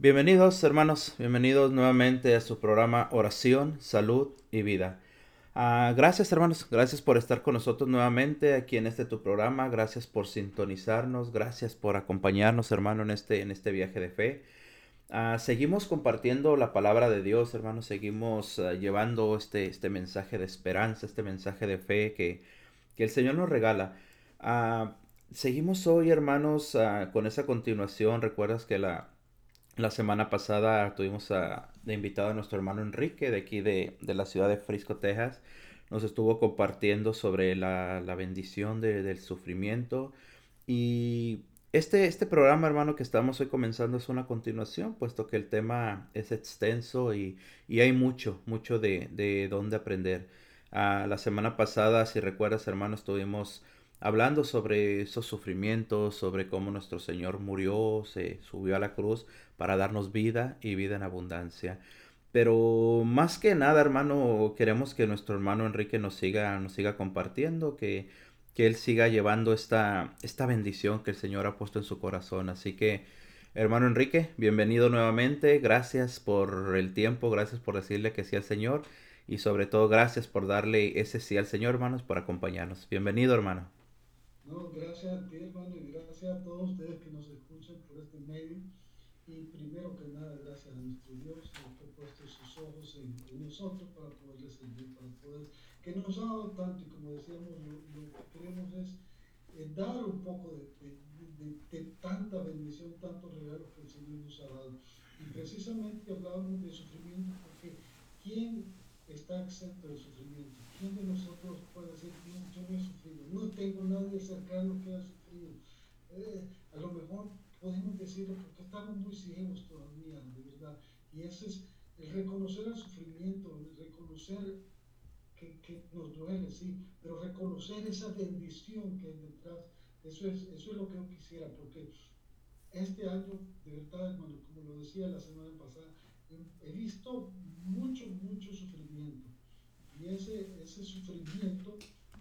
Bienvenidos hermanos, bienvenidos nuevamente a su programa Oración, Salud y Vida. Ah, gracias hermanos, gracias por estar con nosotros nuevamente aquí en este tu programa, gracias por sintonizarnos, gracias por acompañarnos hermano en este, en este viaje de fe. Ah, seguimos compartiendo la palabra de Dios hermanos, seguimos ah, llevando este, este mensaje de esperanza, este mensaje de fe que, que el Señor nos regala. seguimos hoy hermanos con esa continuación, recuerdas que la la semana pasada tuvimos a, de invitado a nuestro hermano Enrique de aquí de, la ciudad de Frisco, Texas. Nos estuvo compartiendo sobre la, bendición del sufrimiento. Y este, este programa, hermano, que estamos hoy comenzando es una continuación, puesto que el tema es extenso y, hay mucho, mucho de, de dónde aprender. Ah, la semana pasada, si recuerdas, hermano, estuvimos hablando sobre esos sufrimientos, sobre cómo nuestro Señor murió, se subió a la cruz para darnos vida y vida en abundancia. Pero más que nada, hermano, queremos que nuestro hermano Enrique nos siga, nos siga compartiendo, que, que él siga llevando esta, esta bendición que el Señor ha puesto en su corazón. Así que, hermano Enrique, bienvenido nuevamente. Gracias por el tiempo, gracias por decirle que sí al Señor y sobre todo gracias por darle ese sí al Señor, hermanos, por acompañarnos. Bienvenido, hermano. No, gracias a ti, hermano, y gracias a todos ustedes que nos escuchan por este medio. Y primero que nada, gracias a nuestro Dios que ha puesto sus ojos en, nosotros para poderle servir, para poder, que nos ha dado tanto y como decíamos, lo, que queremos es eh, dar un poco de, de, tanta bendición, tantos regalos que el Señor nos ha dado. Y precisamente hablábamos de sufrimiento porque ¿quién está exento de sufrimiento? ¿Quién de nosotros puede decir, yo no he sufrido? No tengo nadie cercano que haya sufrido. Eh, a lo mejor podemos decirlo porque estamos muy ciegos todavía, de verdad. Y ese es el reconocer el sufrimiento, el reconocer que, que, nos duele, sí, pero reconocer esa bendición que hay detrás. Eso es, eso es lo que yo quisiera, porque este año, de verdad, hermano, como lo decía la semana pasada, he visto mucho, mucho sufrimiento y ese, ese sufrimiento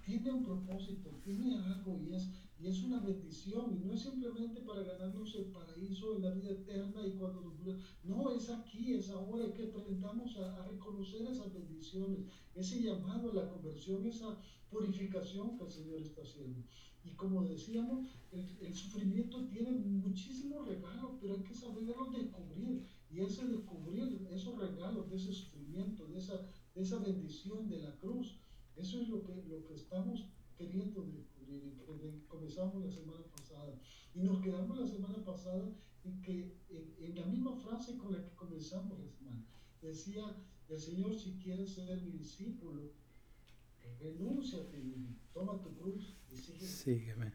tiene un propósito, tiene algo y es, y es una bendición. Y no es simplemente para ganarnos el paraíso en la vida eterna y cuando nos No, es aquí, es ahora que aprendamos a, reconocer esas bendiciones, ese llamado a la conversión, esa purificación que el Señor está haciendo. Y como decíamos, el, sufrimiento tiene muchísimos regalos, pero hay que saberlos descubrir. Y ese descubrir esos regalos de ese sufrimiento, de esa esa bendición de la cruz. Eso es lo que, lo que estamos queriendo descubrir y que comenzamos la semana pasada. Y nos quedamos la semana pasada en que en, la misma frase con la que comenzamos la semana. Decía el Señor, si quieres ser mi discípulo, renuncia a ti mismo, toma tu cruz y sígueme. sígueme.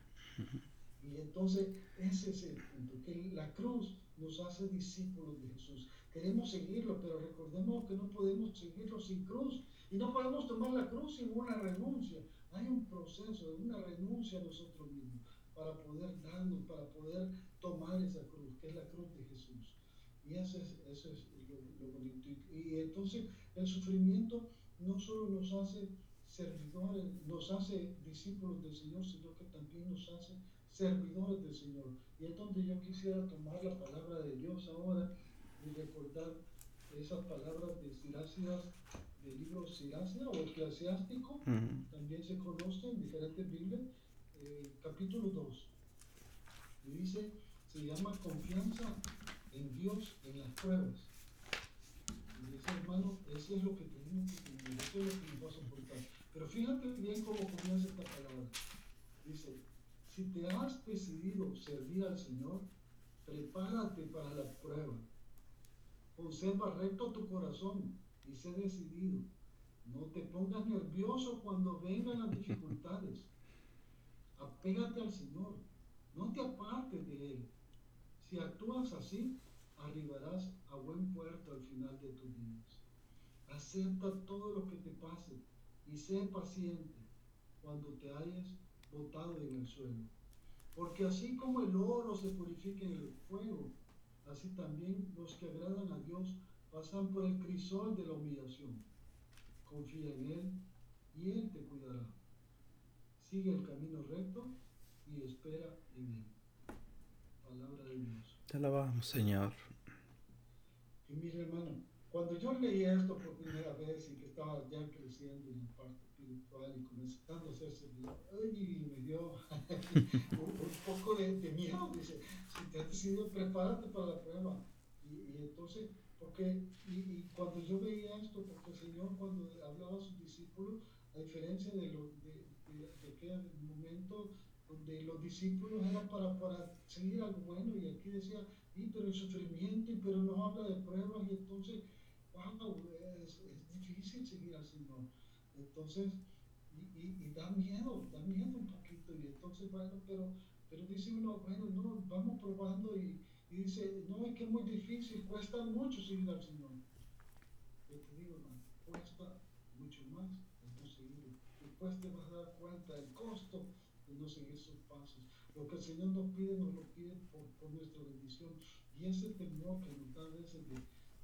Y entonces ese es el punto, que la cruz nos hace discípulos de Jesús. Queremos seguirlo, pero recordemos que no podemos seguirlo sin cruz. Y no podemos tomar la cruz sin una renuncia. Hay un proceso de una renuncia a nosotros mismos para poder darnos, para poder tomar esa cruz, que es la cruz de Jesús. Y eso es, eso es lo, bonito. Y, entonces el sufrimiento no solo nos hace servidores, nos hace discípulos del Señor, sino que también nos hace servidores del Señor. Y es donde yo quisiera tomar la palabra de Dios ahora y recordar esas palabras de Sirácidas, del libro Siracia o Eclesiástico, también se conoce en diferentes Biblias, eh, capítulo 2. Y dice, se llama confianza en Dios en las pruebas. Y dice, hermano, eso es lo que tenemos que tener, eso es lo que nos va a soportar. Pero fíjate bien cómo comienza esta palabra. Dice, si te has decidido servir al Señor, prepárate para la prueba Conserva recto tu corazón y sé decidido. No te pongas nervioso cuando vengan las dificultades. Apégate al Señor. No te apartes de Él. Si actúas así, arribarás a buen puerto al final de tus días. Acepta todo lo que te pase y sé paciente cuando te hayas botado en el suelo. Porque así como el oro se purifica en el fuego, Así también los que agradan a Dios pasan por el crisol de la humillación. Confía en Él y Él te cuidará. Sigue el camino recto y espera en Él. Palabra de Dios. Te alabamos, Señor. Y mire, hermano, cuando yo leí esto por primera vez y que estaba ya creciendo en parte y comenzando a ser y me dio un, poco de, miedo. Dice, si te has decidido, prepárate para la prueba. Y, entonces, porque, y, cuando yo veía esto, porque el Señor cuando hablaba a sus discípulos, a diferencia de, lo, de, de, aquel momento donde los discípulos eran para, para seguir algo bueno, y aquí decía, y pero el sufrimiento, pero nos habla de pruebas, y entonces, wow, es, es difícil seguir al Señor. Entonces, y, y, da miedo, da miedo un poquito, y entonces, bueno, pero, pero dice uno, bueno, no, vamos probando, y, dice, no, es que es muy difícil, cuesta mucho seguir al Señor. Yo te digo, hermano, cuesta mucho más el no seguirlo. Después te vas a dar cuenta del costo de no seguir sus pasos. Lo que el Señor nos pide, nos lo pide por, por nuestra bendición. Y ese temor que nos da a veces de,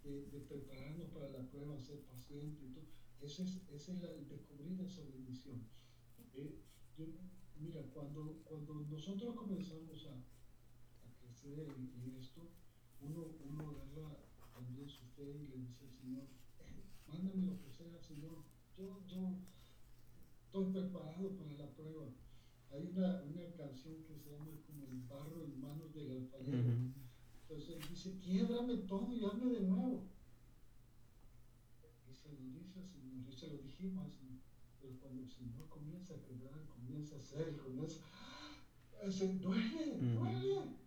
de, de, prepararnos para la prueba, ser paciente y todo, ese es, ese es el descubrir esa bendición. Eh, yo, mira, cuando, cuando nosotros comenzamos a, en, esto, uno, uno agarra también su fe y le dice al Señor, eh, mándame lo que sea, Señor, yo, yo estoy preparado para la prueba. Hay una, una canción que se llama como el barro en manos del alfarero. Entonces él dice, quiebrame todo y hazme de nuevo. Y se lo y se lo dijimos. Pero cuando el Señor comienza a quebrar, comienza a hacer, comienza, se duele, duele.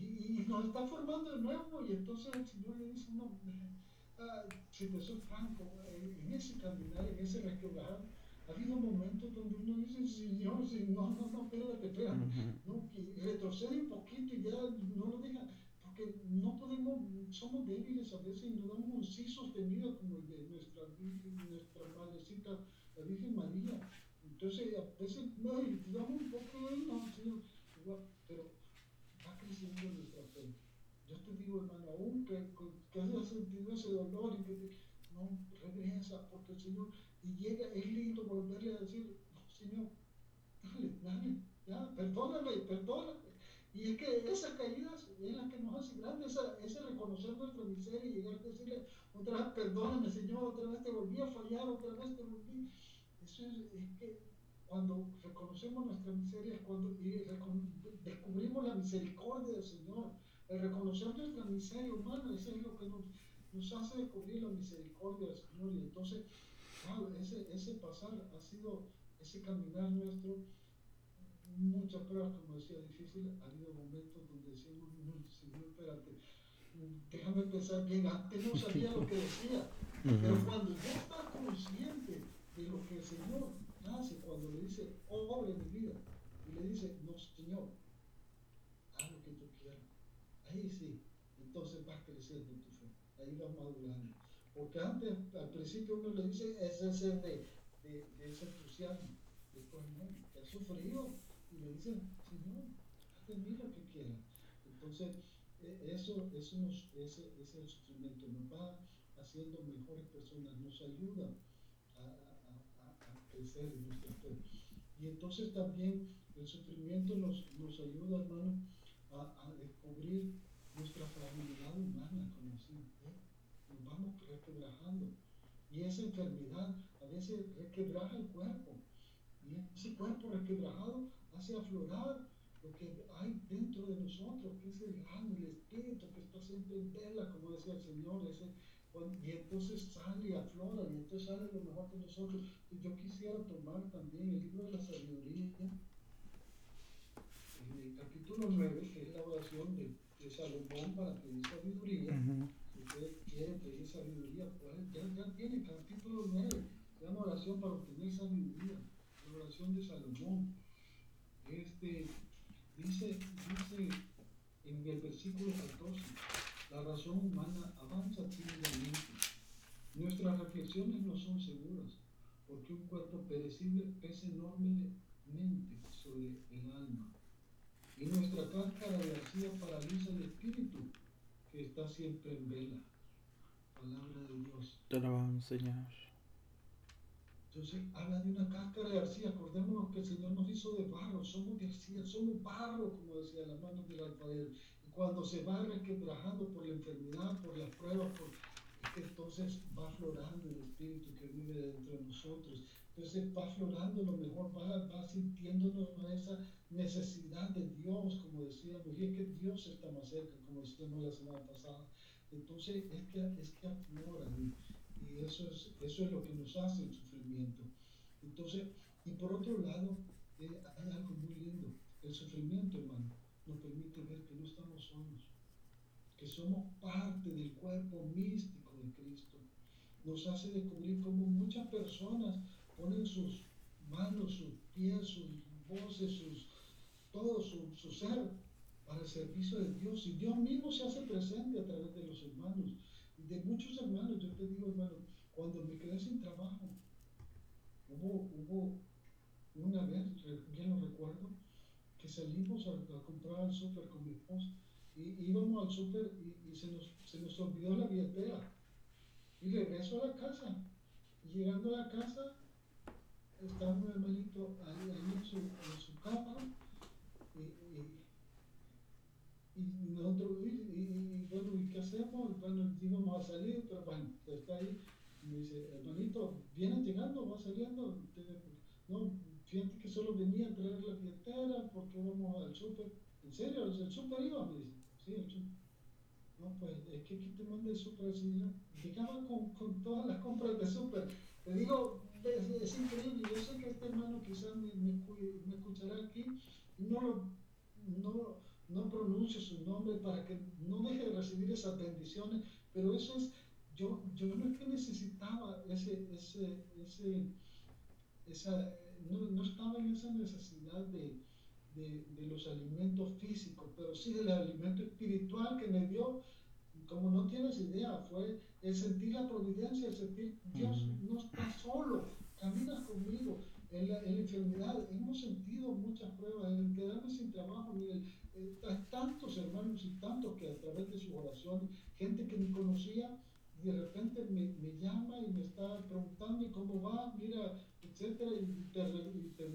Y, nos está formando de nuevo y entonces el Señor le dice, no, ah, si te soy franco, en, ese caminar, en ese requebrar, ha habido momentos donde uno dice, Señor, no, no, no, espérate, espérate, no, que retrocede un poquito y ya no lo deja, no podemos, somos débiles a veces y nos damos un sí sostenido como el de nuestra, nuestra madrecita, la Virgen María. Entonces, a veces, no, damos un poco de, no, Señor, pero va creciendo nuestra fe. Yo te digo, hermano, aún que, que hayas sentido ese dolor y que te, no regresa, porque el Señor, y llega, es lindo volverle a decir, no, Señor, dale, dale, ya, perdóname, perdóname. Y es que esas caídas es la que nos hace grandes, ese reconocer nuestra miseria y llegar a decirle otra vez, perdóname, Señor, otra vez te volví a fallar, otra vez te volví. Eso es, es que cuando reconocemos nuestra miseria es cuando y descubrimos la misericordia del Señor. El reconocer nuestra miseria humana, es lo que nos, nos hace descubrir la misericordia del Señor. Y entonces, ese, ese pasar ha sido, ese caminar nuestro, muchas pruebas, como decía, difícil. Ha habido momentos donde decimos, no, Señor, espérate, déjame pensar bien, antes no sabía lo que decía, pero cuando ya está consciente de lo que el Señor hace cuando le dice, obre mi vida, y le dice, no, Señor, haz lo que tú quieras. Ahí sí, entonces vas creciendo en tu fe, ahí vas madurando. Porque antes, al principio uno le dice, es ese de, de, ese entusiasmo. Después no, ha sufrido le dice, Señor, haz mí lo que quieras. Entonces, e, eso, eso nos, ese, ese sufrimiento nos va haciendo mejores personas, nos ayuda a, crecer en nuestra fe. Y entonces también el sufrimiento nos, nos ayuda, hermano, a, descubrir nuestra fragilidad humana, como así. ¿eh? Nos vamos requebrajando. Y esa enfermedad a veces requebraja el cuerpo. Y ese cuerpo requebrajado hace aflorar lo que hay dentro de nosotros, que es el alma, el espíritu que está siempre en vela, como decía el Señor, ese y entonces sale aflora, y entonces sale lo mejor de nosotros. Y yo quisiera tomar también el libro de la sabiduría, en el capítulo 9, que es la oración de, de Salomón para pedir sabiduría. Si usted quiere pedir sabiduría, pues ya, ya tiene capítulo 9, se llama oración para obtener sabiduría, la oración de Salomón. Este, dice, dice en el versículo 14, la razón humana avanza tímidamente. Nuestras reflexiones no son seguras, porque un cuerpo perecible pesa enormemente sobre el alma. Y nuestra cáscara de arcilla paraliza el espíritu, que está siempre en vela. Palabra de Dios. Te alabamos, Señor. Entonces habla de una cáscara de arcilla. Acordémonos que el Señor nos hizo de barro, somos de arcilla, somos barro, como decía las manos del alfarero. cuando se va requebrajando por la enfermedad, por las pruebas, entonces va aflorando el espíritu que vive dentro de nosotros. Entonces va aflorando lo mejor, va, va sintiéndonos esa necesidad de Dios, como decíamos, y es que Dios está más cerca, como decíamos la semana pasada. Entonces es que, es que aflora y, eso, es, eso es lo que nos hace el sufrimiento. Entonces, y por otro lado, eh, hay algo muy lindo. El sufrimiento, hermano, nos permite ver que no estamos solos, que somos parte del cuerpo místico de Cristo. Nos hace descubrir cómo muchas personas ponen sus manos, sus pies, sus voces, sus, todo su, su ser para el servicio de Dios. Y Dios mismo se hace presente a través de los hermanos. Y de muchos hermanos, yo te digo, hermano, cuando me quedé sin trabajo, hubo, hubo una vez, ya lo recuerdo, que salimos a, comprar al súper con mi esposa y íbamos al súper y, se, nos, se, nos, olvidó la billetera. Y regreso a la casa. Y llegando a la casa, estaba un hermanito ahí, en, su, en su cama y, y, nosotros, y, bueno, ¿y qué hacemos? Bueno, íbamos a salir, pero bueno, está ahí. Me dice, hermanito, ¿vienen llegando? ¿Va saliendo? No, fíjate que solo venía a traer la billetera porque vamos al súper. ¿En serio? ¿El súper iba? Me dice. Sí, el súper. No, pues es que aquí te manda el súper, señor. Llegaba con, con todas las compras de súper. Te digo, es, increíble. Yo sé que este hermano quizás me, me, me escuchará aquí. No, no, no pronuncio su nombre para que no deje de recibir esas bendiciones, pero eso es, yo, yo no es que necesitaba ese, ese, ese, esa no, estaba en esa necesidad de, de, los alimentos físicos, pero sí del alimento espiritual que me dio, como no tienes idea, fue el sentir la providencia, el sentir Dios no está solo, camina conmigo. En la, en la, enfermedad hemos sentido muchas pruebas, en quedarme sin trabajo, hay tantos hermanos y tantos que a través de sus oraciones, gente que ni conocía, de repente me, me, llama y me está preguntando cómo va, mira, etcétera, y te,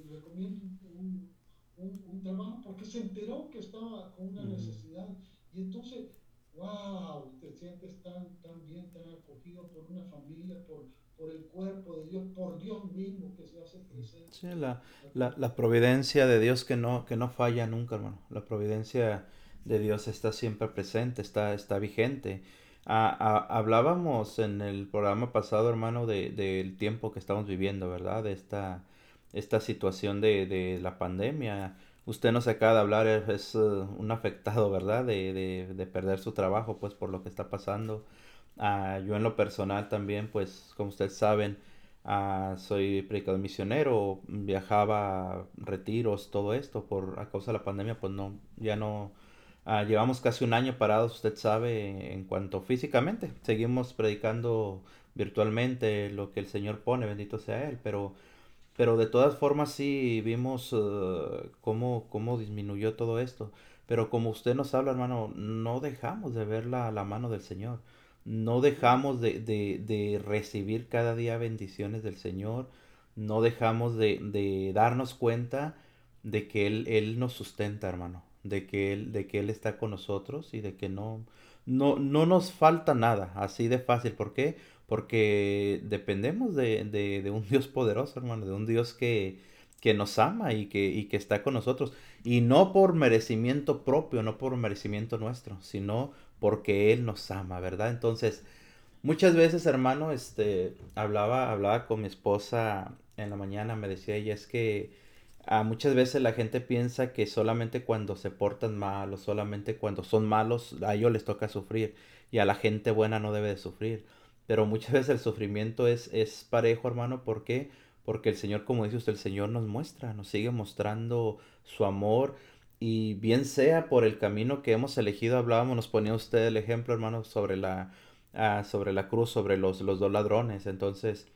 recomiendo un, un, un, trabajo porque se enteró que estaba con una necesidad. Y entonces, wow, te sientes tan, tan bien, tan acogido por una familia, por, por el cuerpo de Dios, por Dios mismo que se hace presente. Sí, la, la, la providencia de Dios que no, que no falla nunca, hermano. La providencia de Dios está siempre presente, está, está vigente hablábamos en el programa pasado, hermano, del de, tiempo que estamos viviendo, ¿verdad? De esta, esta situación de, de la pandemia. Usted nos acaba de hablar, es, uh, un afectado, ¿verdad? De, de, de, perder su trabajo, pues, por lo que está pasando. Uh, yo en lo personal también, pues, como ustedes saben, uh, soy predicador misionero, viajaba retiros, todo esto, por a causa de la pandemia, pues no, ya no, Ah, llevamos casi un año parados, usted sabe, en cuanto físicamente. Seguimos predicando virtualmente lo que el Señor pone, bendito sea Él, pero, pero de todas formas sí vimos uh, cómo, cómo disminuyó todo esto. Pero como usted nos habla, hermano, no dejamos de ver la, la mano del Señor. No dejamos de, de, de, recibir cada día bendiciones del Señor. No dejamos de, de darnos cuenta de que Él, Él nos sustenta, hermano de que Él, de que Él está con nosotros y de que no, no, no nos falta nada, así de fácil. ¿Por qué? Porque dependemos de, de, de un Dios poderoso, hermano, de un Dios que, que nos ama y que, y que está con nosotros. Y no por merecimiento propio, no por merecimiento nuestro, sino porque Él nos ama, ¿verdad? Entonces, muchas veces, hermano, este, hablaba, hablaba con mi esposa en la mañana, me decía ella, es que Ah, muchas veces la gente piensa que solamente cuando se portan mal solamente cuando son malos a ellos les toca sufrir y a la gente buena no debe de sufrir. Pero muchas veces el sufrimiento es, es parejo, hermano. ¿Por qué? Porque el Señor, como dice usted, el Señor nos muestra, nos sigue mostrando su amor. Y bien sea por el camino que hemos elegido, hablábamos, nos ponía usted el ejemplo, hermano, sobre la, ah, sobre la cruz, sobre los, los dos ladrones. Entonces,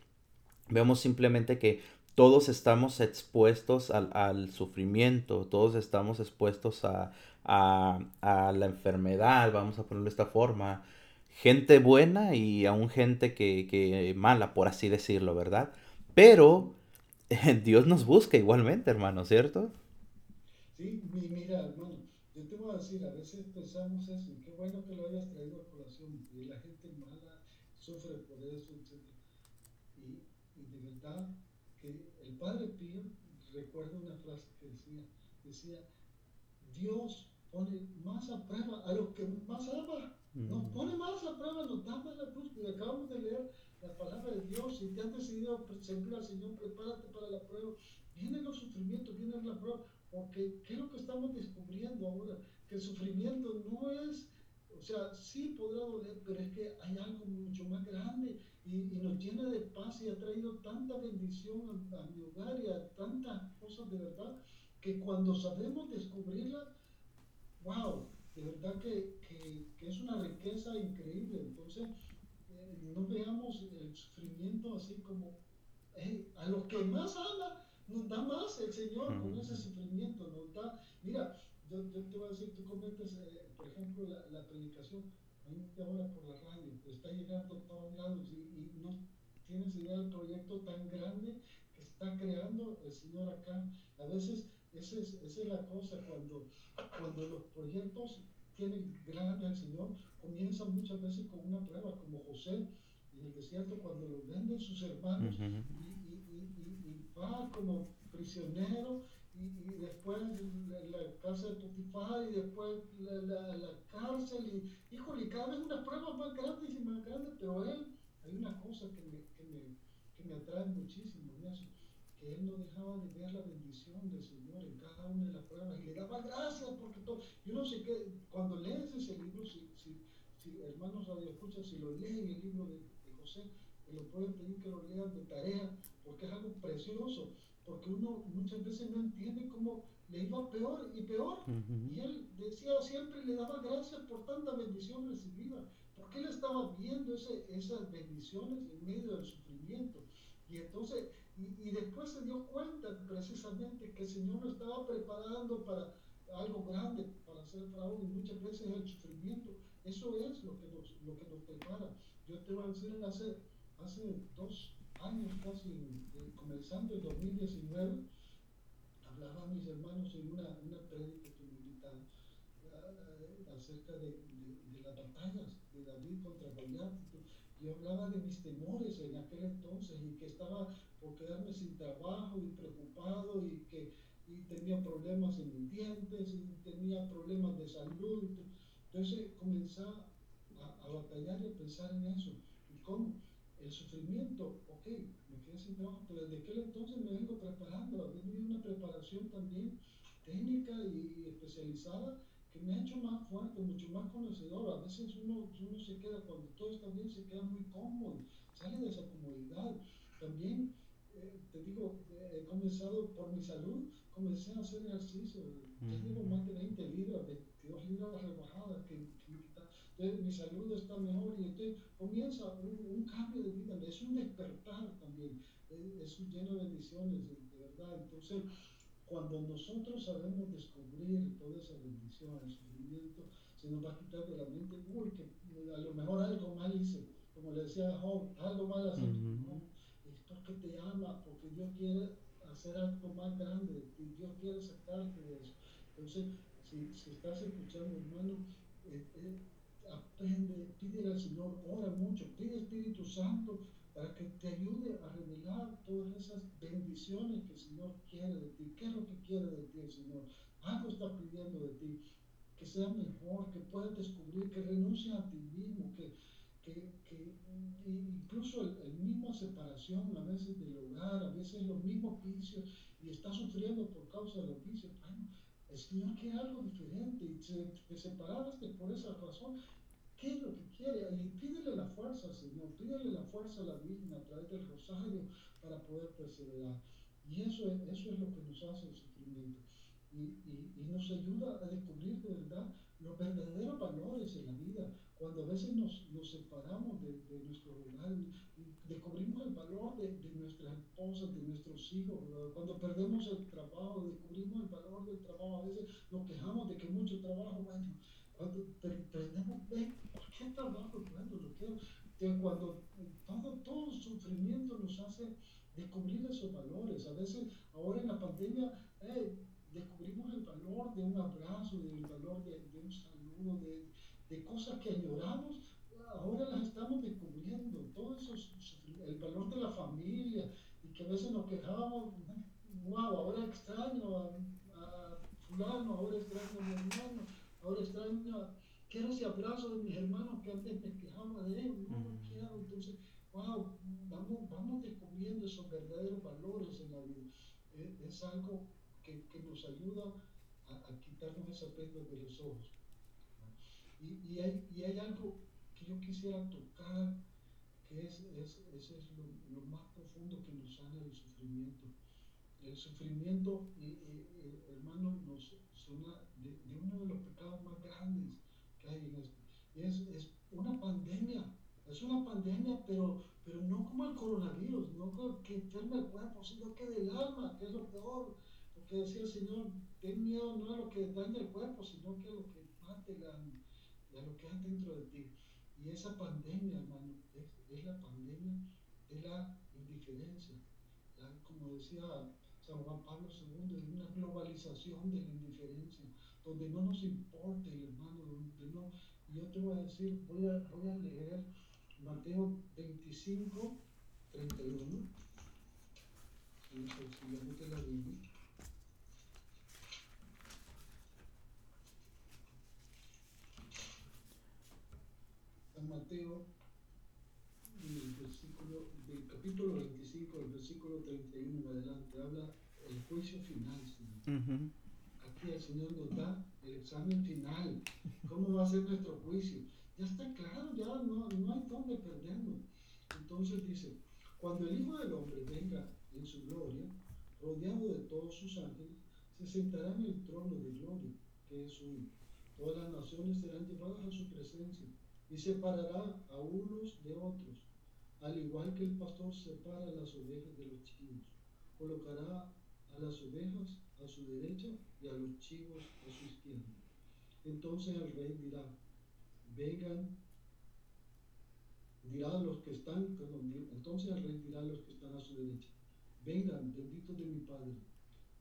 vemos simplemente que todos estamos expuestos al, sufrimiento, todos estamos expuestos a, la enfermedad, vamos a ponerlo de esta forma. Gente buena y aún gente que, mala, por así decirlo, ¿verdad? Pero Dios nos busca igualmente, hermano, ¿cierto? Sí, mira, hermano, yo te voy a decir, a veces pensamos eso, qué bueno que lo hayas traído a colación, y la gente mala sufre por eso, etc. Y, y de verdad que el Padre Pío recuerda una frase que decía, decía, Dios pone más a prueba a los que más ama. Nos mm. pone más a prueba, nos da más la cruz. Y acabamos de leer la palabra de Dios. Si te has decidido servir al Señor, prepárate para la prueba. Vienen los sufrimientos, viene la prueba. Porque, ¿qué es lo que estamos descubriendo ahora? Que el sufrimiento no es, o sea, sí podrá doler, pero es que hay algo mucho más grande y, y nos llena de paz y ha traído tanta bendición a, a mi hogar y a tantas cosas de verdad que cuando sabemos descubrirla, wow, de verdad que, que, que es una riqueza increíble. Entonces, eh, no veamos el sufrimiento así como a los que más ama, nos da más el Señor con ese sufrimiento, nos da, mira, yo, te voy a decir, tú comentas, eh, por ejemplo, la, la predicación, ahora por la radio, está llegando a todos lados y, y no tienes idea del proyecto tan grande que está creando el Señor acá. A veces esa es, esa es la cosa, cuando, cuando los proyectos tienen grande al Señor, comienzan muchas veces con una prueba, como José en el desierto, cuando lo venden sus hermanos y, va como prisionero y, después la, cárcel de Potifar y después la, la, la, cárcel y híjole, cada vez una prueba más grande y más grande, pero él, hay una cosa que me, que me, que me atrae muchísimo en eso que él no dejaba de ver la bendición del Señor en cada una de las pruebas y le daba gracias porque todo. Yo no sé qué, cuando lees ese libro, si, si, si hermanos radio escuchan, si lo leen el libro de, de José, me lo pueden pedir que lo lean de tarea, porque es algo precioso, porque uno muchas veces no entiende cómo le iba peor y peor. Y él decía siempre, le daba gracias por tanta bendición recibida, porque él estaba viendo ese, esas bendiciones en medio del sufrimiento. Y entonces, y, después se dio cuenta precisamente que el Señor lo estaba preparando para algo grande, para hacer fraude, y muchas veces el sufrimiento, eso es lo que nos, lo que nos prepara. Yo te voy a decir, hace, hace dos años casi, comenzando el 2019, hablaba a mis hermanos en una, una prédica que eh, acerca de, las batallas de David contra Goliat yo hablaba de mis temores en aquel entonces y que estaba por quedarme sin trabajo y preocupado y que y tenía problemas en mis dientes y tenía problemas de salud. Entonces comencé a, batallar y a pensar en eso. ¿Y cómo? El sufrimiento, ok, me quedé sin trabajo, pero desde aquel entonces me vengo preparando. Había una preparación también técnica y especializada que me ha hecho más fuerte, mucho más conocedor. A veces uno, uno se queda, cuando todo está bien, se queda muy cómodo, sale de esa comodidad. También, eh, te digo, he comenzado por mi salud, comencé a hacer ejercicio. Ya llevo más de 20 libras, 22 libras rebajadas que, que mi salud está mejor y entonces comienza un, un, cambio de vida, es un despertar también, es, es lleno de bendiciones, de, verdad. Entonces, cuando nosotros sabemos descubrir toda esa bendición, el sufrimiento, se nos va a quitar de la mente, uy, que a lo mejor algo mal hice, como le decía Job, algo mal hace, no, es porque te ama, porque Dios quiere hacer algo más grande, y Dios quiere sacarte de eso. Entonces, si, si estás escuchando, hermano, eh, eh, aprende, pídele al Señor, ora mucho, pide Espíritu Santo para que te ayude a revelar todas esas bendiciones que el Señor quiere de ti. ¿Qué es lo que quiere de ti el Señor? Algo está pidiendo de ti, que sea mejor, que puedas descubrir, que renuncie a ti mismo, que, que, que incluso el, el, misma separación a veces del hogar, a veces los mismos vicios, y está sufriendo por causa de los vicios. Bueno, el Señor quiere algo diferente y te separaste por esa razón ¿Qué es lo que quiere? Pídele la fuerza Señor, pídele la fuerza a la Virgen a través del rosario para poder perseverar. Y eso es, eso es lo que nos hace el sufrimiento. Y, y, y, nos ayuda a descubrir de verdad los verdaderos valores en la vida. Cuando a veces nos, nos separamos de, de, nuestro hogar, descubrimos el valor de, de, nuestras esposas, de nuestros hijos. Cuando perdemos el trabajo, descubrimos el valor del trabajo. A veces nos quejamos de que mucho trabajo, bueno, cuando tenemos, ¿por qué trabajo? Bueno, lo quiero. Que cuando todo, todo sufrimiento nos hace descubrir esos valores. A veces, ahora en la pandemia, eh, descubrimos el valor de un abrazo, del valor de cosas que añoramos, ahora las estamos descubriendo. Todo eso, el valor de la familia, y que a veces nos quejábamos, wow, ahora extraño a, fulano, ahora extraño a mi hermano, ahora extraño quiero ese abrazo de mis hermanos que antes me quejaba de él, no lo quiero, entonces, wow, vamos, vamos descubriendo esos verdaderos valores en la vida. Es, algo que, que, nos ayuda a, a, quitarnos ese peso de los ojos. Y, y, hay, y hay algo que yo quisiera tocar, que es, es, es lo, lo, más profundo que nos sana del sufrimiento. El sufrimiento, hermano, nos suena uno de los pecados más grandes que hay en esto. Es, es una pandemia, es una pandemia, pero, pero no como el coronavirus, no que enferma el cuerpo, sino que del alma, que es lo peor. Porque decía el Señor, ten miedo no a lo que daña el cuerpo, sino que a lo que mate el alma y a lo que hay dentro de ti. Y esa pandemia, hermano, es, es la pandemia de la indiferencia. como decía San Juan Pablo II, es una globalización de la indiferencia, donde no nos importa el hermano, donde no. Yo te voy a decir, voy a, voy a leer Mateo 25, 31. Si la Biblia. Mateo, del, versículo, del capítulo 25, del versículo 31 en adelante, habla el juicio final. El Señor nos da el examen final. ¿Cómo va a ser nuestro juicio? Ya está claro, ya no, no hay dónde perdernos. Entonces dice, cuando el Hijo del Hombre venga en su gloria, rodeado de todos sus ángeles, se sentará en el trono de gloria, que es suyo. Todas las naciones serán llevadas a su presencia y separará a unos de otros, al igual que el pastor separa las ovejas de los chivos. Colocará a las ovejas a su derecha y a los chivos a su izquierda. Entonces el rey dirá, vengan, dirá a los que están, entonces el rey dirá a los que están a su derecha, vengan, benditos de mi Padre,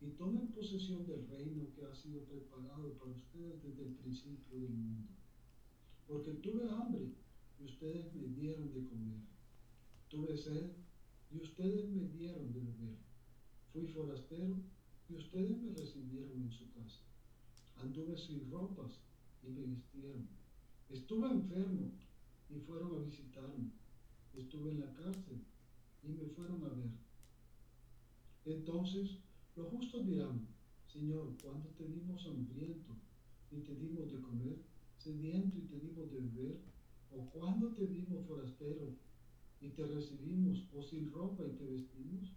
y tomen posesión del reino que ha sido preparado para ustedes desde el principio del mundo porque tuve hambre y ustedes me dieron de comer. Tuve sed y ustedes me dieron de beber. Fui forastero y ustedes me recibieron en su casa. Anduve sin ropas y me vistieron. Estuve enfermo y fueron a visitarme. Estuve en la cárcel y me fueron a ver. Entonces los justos dirán, Señor, ¿cuándo te dimos hambriento y te dimos de comer? sediento y te dimos de beber? ¿O cuando te vimos forastero y te recibimos? ¿O sin ropa y te vestimos?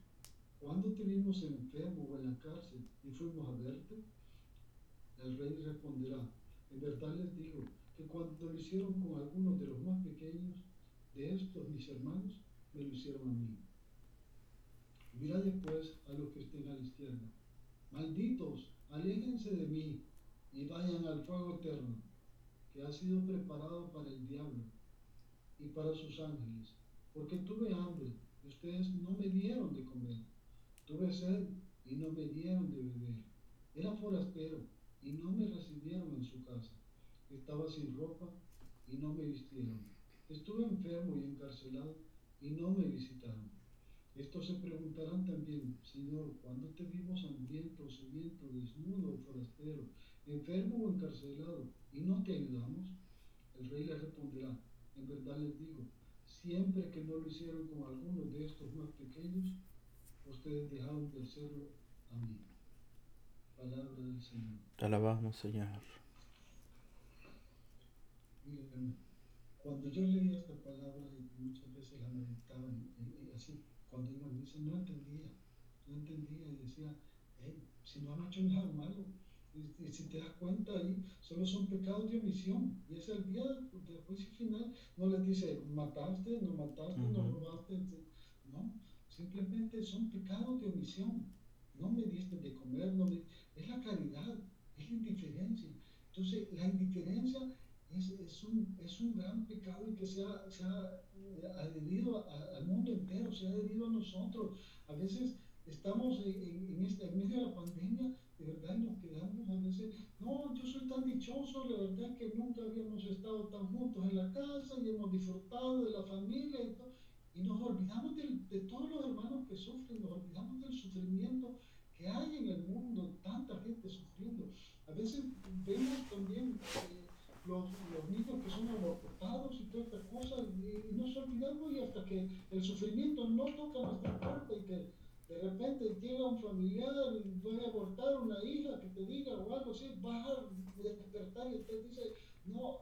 ¿Cuándo te vimos enfermo o en la cárcel y fuimos a verte? El rey responderá, en verdad les digo que cuando lo hicieron con algunos de los más pequeños de estos mis hermanos, me lo hicieron a mí. Mira después a los que estén a la izquierda. Malditos, aléjense de mí y vayan al fuego eterno que ha sido preparado para el diablo y para sus ángeles, porque tuve hambre y ustedes no me dieron de comer, tuve sed y no me dieron de beber, era forastero y no me recibieron en su casa, estaba sin ropa y no me vistieron, estuve enfermo y encarcelado y no me visitaron. Estos se preguntarán también, Señor, ¿cuándo te vimos hambriento, sediento, desnudo forastero, enfermo o encarcelado, y no te ayudamos? El rey le responderá, en verdad les digo, siempre que no lo hicieron con algunos de estos más pequeños, ustedes dejaron de hacerlo a mí. Palabra del Señor. Te alabamos, Señor. cuando yo leía esta palabra y muchas veces la meditaba y así cuando iba a misa no entendía, no entendía y decía, si no han hecho nada malo, y, si te das cuenta ahí, solo son pecados de omisión. Y es el día del, juicio final, no les dice, mataste, no mataste, no robaste, no, simplemente son pecados de omisión. No me diste de comer, no me... es la caridad, es la indiferencia. Entonces, la indiferencia es, un, es un gran pecado y que se ha, se eh, adherido al mundo entero, se ha adherido a nosotros. A veces estamos en, en, este, en medio de la pandemia, de verdad, nos quedamos a veces, no, yo soy tan dichoso, la verdad que nunca habíamos estado juntos en la casa y hemos disfrutado de la familia y todo. Y nos olvidamos de, todos los hermanos que sufren, nos olvidamos del sufrimiento que hay en el mundo, tanta gente sufriendo. A veces vemos también eh, los, los, niños que son abortados y todas estas cosas y, nos olvidamos y hasta que el sufrimiento no toca nuestra puerta y que de repente llega un familiar y puede abortar una hija que te diga o algo así, vas despertar y usted dice, no,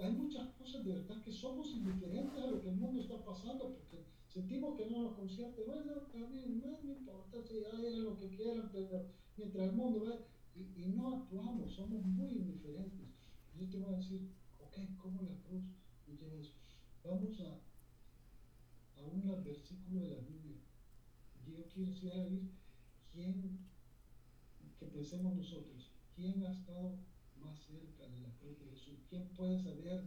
hay muchas cosas de verdad que somos indiferentes a lo que el mundo está pasando porque sentimos que no nos concierte, bueno, también no, importa si hagan lo que quieran, pero mientras el mundo va, y, no actuamos, somos muy indiferentes. Yo te voy a decir, ok, ¿cómo la cruz eso? Vamos a, a un versículo de la Biblia. Yo quisiera ir, ¿quién, que pensemos nosotros, quién ha estado más cerca de Jesús? ¿Quién puede saber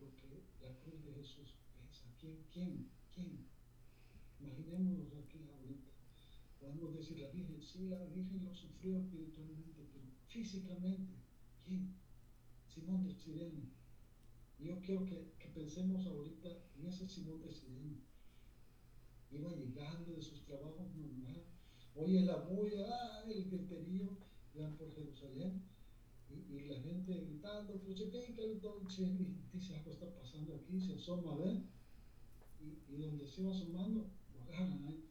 lo que la cruz de Jesús pesa? ¿Quién? ¿Quién? ¿Quién? Imaginémonos aquí ahorita. Podemos decir la Virgen, sí, la Virgen lo sufrió espiritualmente, pero físicamente, ¿quién? Simón de Sirene. Yo quiero que, que, pensemos ahorita en ese Simón de Sirene. Iba llegando de sus trabajos normales, oye la bulla, ah, el griterío, van por Jerusalén, y, la gente gritando, crucifica el dolce, y dice, algo está pasando aquí, se asoma a y, y donde se va asomando, lo agarran ahí,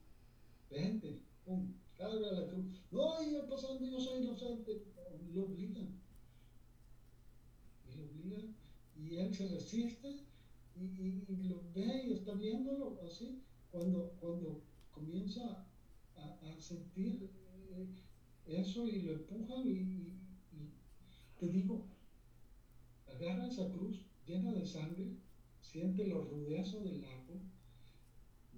vente, pum, carga la cruz, no, yo pasando, yo soy inocente, lo obligan, y lo obligan, y él se resiste, y, y, y, lo ve y está viéndolo así, cuando, cuando comienza a, a sentir eh, eso y lo empujan y, te digo, agarra esa cruz llena de sangre, siente los rudezos del árbol,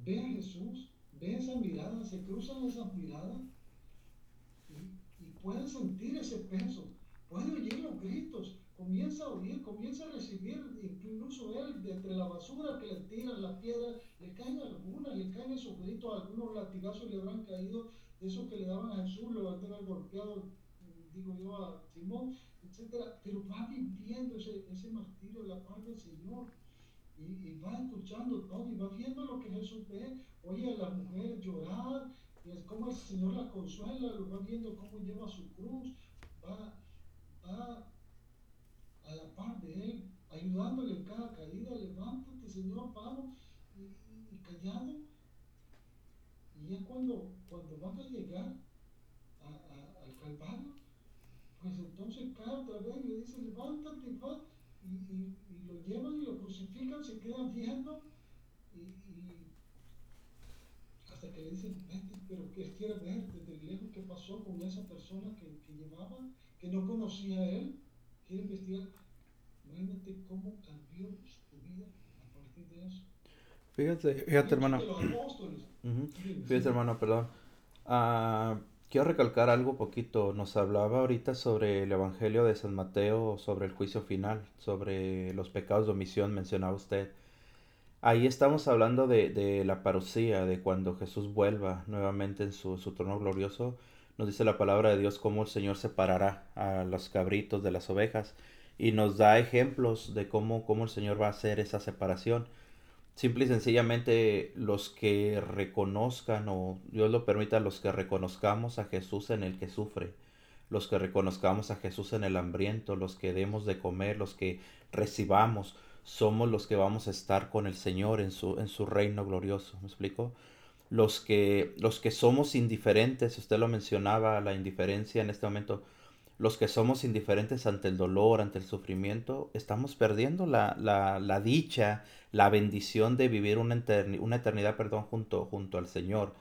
ve a Jesús, ve esa mirada, se cruzan esas miradas y, y sentir ese peso, puede oír los gritos, comienza a oír, comienza a recibir, incluso él, de entre la basura que le tiran, las piedras, le caen algunas, le caen esos gritos, algunos latigazos le habrán caído, de esos que le daban a Jesús, lo tener golpeado, digo yo, a Simón, etcétera, pero va viviendo ese, ese martirio la paz del Señor. Y, va escuchando todo y va viendo lo que Jesús ve, oye a las mujeres llorar, y es como el Señor la consuela, lo va viendo cómo lleva su cruz, va, va a la par de él, ayudándole en cada caída, levántate Señor, vamos, y, callado. Y ya cuando, cuando van a llegar al Calvario, pues entonces cae otra vez y le dice, levántate, va, y, y, y, lo llevan y lo crucifican, se quedan viendo, y, hasta que le dicen, vete, pero que él quiere ver desde lejos qué pasó con esa persona que, que llevaba, que no conocía a él, quiere investigar. Imagínate cómo cambió su vida a partir de eso. Fíjate, fíjate hermano. Uh -huh. Fíjate hermano, perdón. Uh, quiero recalcar algo poquito. Nos hablaba ahorita sobre el Evangelio de San Mateo, sobre el juicio final, sobre los pecados de omisión, mencionaba usted. Ahí estamos hablando de, la parucía, de cuando Jesús vuelva nuevamente en su, trono glorioso. Nos dice la palabra de Dios cómo el Señor separará a los cabritos de las ovejas y nos da ejemplos de cómo el Señor va a hacer esa separación. Simple y sencillamente los que reconozcan, o Dios lo permita, los que reconozcamos a Jesús en el que sufre, los que reconozcamos a Jesús en el hambriento, los que demos de comer, los que recibamos, somos los que vamos a estar con el Señor en su, en su reino glorioso. ¿Me explico? Los que, los que somos indiferentes, usted lo mencionaba, la indiferencia en este momento, los que somos indiferentes ante el dolor, ante el sufrimiento, estamos perdiendo la, la, la dicha, la bendición de vivir una, eterni una eternidad perdón, junto, junto al Señor.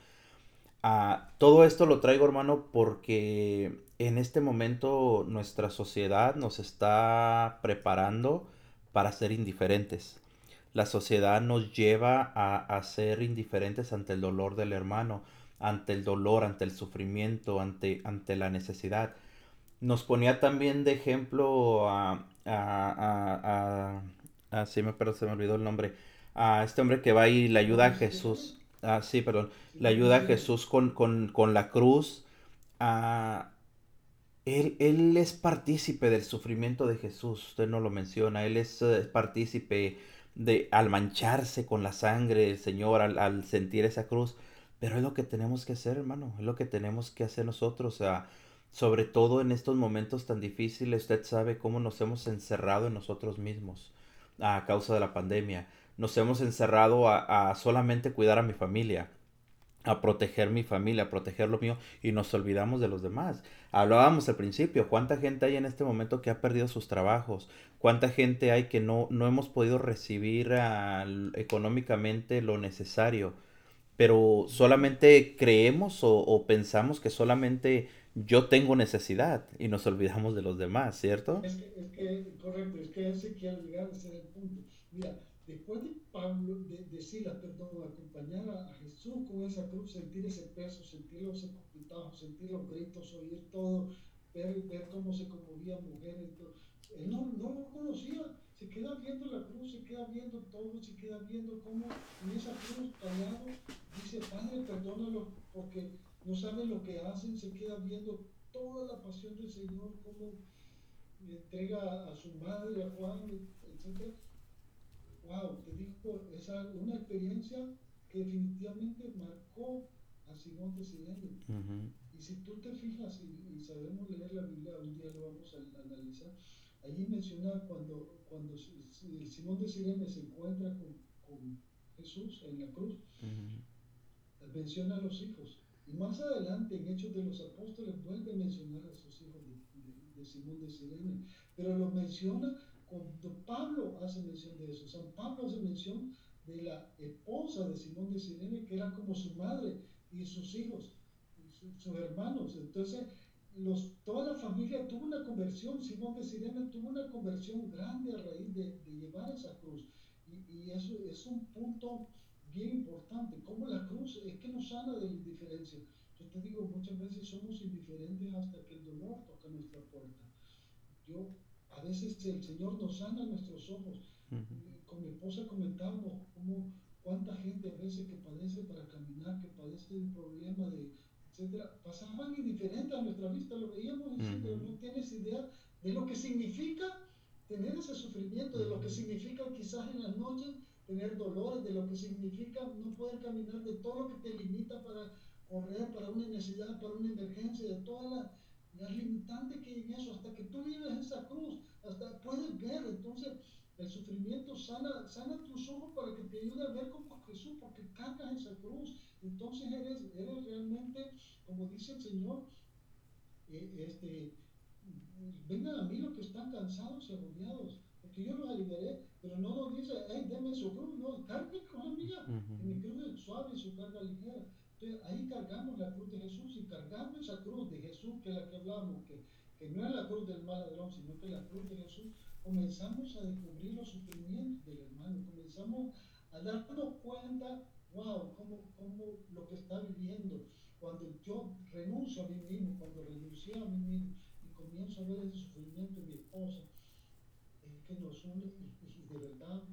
Uh, todo esto lo traigo, hermano, porque en este momento nuestra sociedad nos está preparando para ser indiferentes. La sociedad nos lleva a, a ser indiferentes ante el dolor del hermano, ante el dolor, ante el sufrimiento, ante, ante la necesidad nos ponía también de ejemplo a, a, a, a, sí me, perdón, se me olvidó el nombre, a este hombre que va y le ayuda a Jesús, ah, sí, perdón, le ayuda a Jesús con, con, con la cruz, a Él, él es partícipe del sufrimiento de Jesús, usted no lo menciona, Él es eh, partícipe de al mancharse con la sangre del Señor, al, al sentir esa cruz, pero es lo que tenemos que hacer, hermano, es lo que tenemos que hacer nosotros, o sea, sobre todo en estos momentos tan difíciles, usted sabe cómo nos hemos encerrado en nosotros mismos a causa de la pandemia, nos hemos encerrado a, solamente cuidar a mi familia, a proteger mi familia, a proteger lo mío y nos olvidamos de los demás. Hablábamos al principio, cuánta gente hay en este momento que ha perdido sus trabajos, cuánta gente hay que no, no hemos podido recibir económicamente lo necesario, pero solamente creemos o pensamos que solamente yo tengo necesidad y nos olvidamos de los demás, ¿cierto? Es que, es que, correcto, es que ese quiero llegar, ese es el punto. Mira, después de Pablo, de, de Silas, perdón, acompañar a, a Jesús con esa cruz, sentir ese peso, sentir los escupitajos, sentir los gritos, oír todo, ver, ver cómo se conmovían mujeres, todo. Él no, no lo conocía, se queda viendo la cruz, se queda viendo todo, se queda viendo cómo en esa cruz callado dice, Padre, perdónalo porque no saben lo que hacen, se queda viendo toda la pasión del Señor, cómo entrega a su madre, a Juan, etcétera. Wow, te digo, es una experiencia que definitivamente marcó a Simón de Sirene. Y si tú te fijas y, y sabemos leer la Biblia, un día lo vamos a, a analizar, allí menciona cuando, cuando Simón de Sirene se encuentra con, con Jesús en la cruz, menciona a los hijos. Y más adelante, en Hechos de los Apóstoles, vuelve a mencionar a sus hijos de, Simón de Sirene. Pero lo menciona cuando Pablo hace mención de eso. San Pablo hace mención de la esposa de Simón de Sirene, que era como su madre y sus hijos, su, sus hermanos. Entonces, los, toda la familia tuvo una conversión. Simón de Sirene tuvo una conversión grande a raíz de, de llevar esa cruz. Y, y eso es un punto bien importante, como la cruz es que nos sana de la indiferencia. Yo te digo, muchas veces somos indiferentes hasta que el dolor toca nuestra puerta. Yo, a veces el Señor nos sana nuestros ojos. ujú, Con mi esposa comentábamos cómo, cuánta gente a veces que padece para caminar, que padece de un problema de, etcétera, pasaban indiferentes a nuestra vista, lo veíamos así, pero ujú, no tienes idea de lo que significa tener ese sufrimiento, de lo que significa quizás en las noches tener dolores, de lo que significa no poder caminar, de todo lo que te limita para correr, para una necesidad, para una emergencia, de todas las, limitantes que hay en eso, hasta que tú vives esa cruz, hasta puedes ver, entonces el sufrimiento sana, sana tus ojos para que te ayude a ver como Jesús, porque cargas esa cruz, entonces eres, eres realmente, como dice el Señor, eh, este, vengan a mí los que están cansados y agobiados, porque yo los aliviaré, pero no nos dice, hey, denme su cruz, no, cargue con mía, que mi cruz es suave y su carga ligera. Entonces ahí cargamos la cruz de Jesús y cargando esa cruz de Jesús, que es la que hablamos, que, que no es la cruz del mal ladrón, sino que es la cruz de Jesús, comenzamos a descubrir los sufrimientos del hermano, comenzamos a darnos cuenta, wow, cómo, cómo lo que está viviendo, cuando yo renuncio a mí mismo, cuando renuncié a mí mismo y comienzo a ver ese sufrimiento en mi esposa, es que nos une y, y de verdad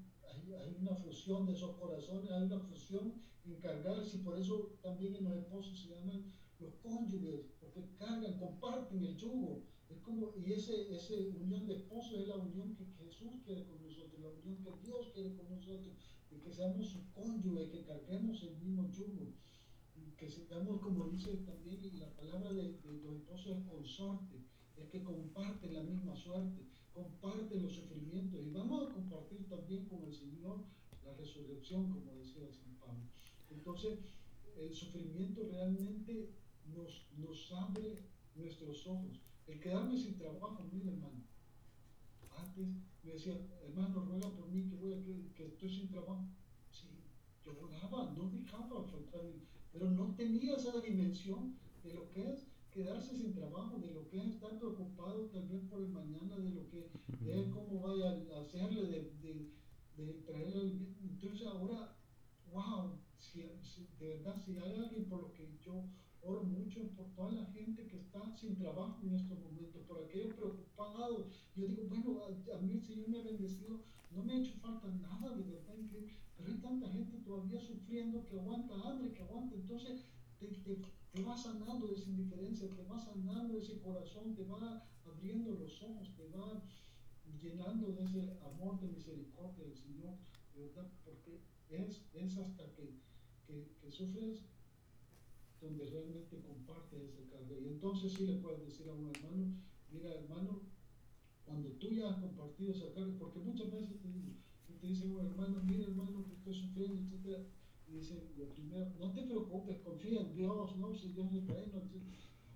hay, una fusión de esos corazones, hay una fusión en cargarse y por eso también en los esposos se llaman los cónyuges, porque cargan, comparten el yugo. Es como, y ese, ese unión de esposos es la unión que Jesús quiere con nosotros, la unión que Dios quiere con nosotros, de que seamos su cónyuge, que carguemos el mismo yugo, y que seamos, como dice también la palabra de, de los esposos, es consorte, es que comparten la misma suerte comparten los sufrimientos y vamos a compartir también con el Señor la resurrección, como decía San Pablo. Entonces, el sufrimiento realmente nos, nos abre nuestros ojos. El quedarme sin trabajo, mire hermano, antes me decía, hermano, ruega por mí que, voy a, que, estoy sin trabajo. Sí, yo oraba, no dejaba faltar, pero no tenía esa dimensión de lo que es quedarse sin trabajo, de lo que es estar preocupado vez por el mañana, de lo que es cómo vaya a hacerle, de, de, de traerle. Entonces ahora, wow, si, si, de verdad, si hay alguien por lo que yo oro mucho por toda la gente que está sin trabajo en estos momentos, por aquellos preocupados. Yo digo, bueno, a, a mí el Señor me ha bendecido, no me ha hecho falta nada, de verdad, increíble, pero hay tanta gente todavía sufriendo que aguanta hambre, que aguanta. Entonces, te, te, te va sanando esa indiferencia, te va sanando ese corazón, te va abriendo los ojos, te va llenando de ese amor de misericordia del Señor. Porque es, es hasta que, que, sufres donde realmente compartes ese carga. Y entonces sí le puedes decir a un hermano, mira hermano, cuando tú ya has compartido esa carga, porque muchas veces te, te dice un hermano, mira hermano que estoy sufriendo, etc. Y dice, lo primero, no te preocupes, confía en Dios, no, si Dios es bueno.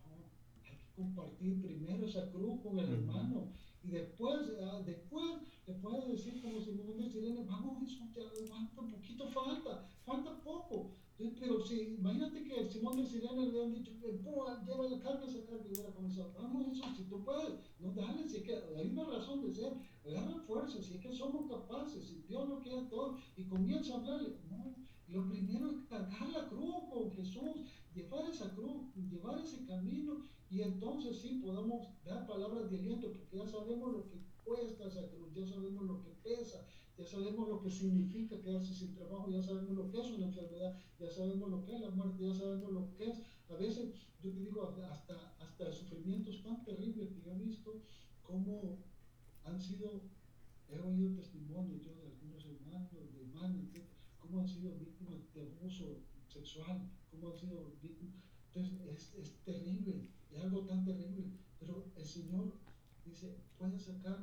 No, hay que compartir primero esa cruz con el hermano. Y después, ah, después puedes decir como si me dice, vamos, eso te falta un poquito falta, falta poco. Pero si, imagínate que el Simón de Sirena le habían dicho, lleva la carga, esa carga, y hubiera comenzado, vamos eso, si tú puedes, no dale, si es que hay una razón de ser, agarra fuerza, si es que somos capaces, si Dios lo quiere todo, y comienza a hablarle, no, lo primero es cargar la cruz con Jesús, llevar esa cruz, llevar ese camino, y entonces sí podamos dar palabras de aliento, porque ya sabemos lo que cuesta esa cruz, ya sabemos lo que pesa, ya sabemos lo que significa quedarse sin trabajo, ya sabemos lo que es una enfermedad, ya sabemos lo que es la muerte, ya sabemos lo que es, a veces, yo te digo, hasta, hasta sufrimientos tan terribles que he visto, como han sido, he oído testimonios yo de algunos hermanos, de hermanos, cómo han sido víctimas de abuso sexual, cómo han sido víctimas. Entonces, es, es terrible, es algo tan terrible, pero el Señor dice, puede sacar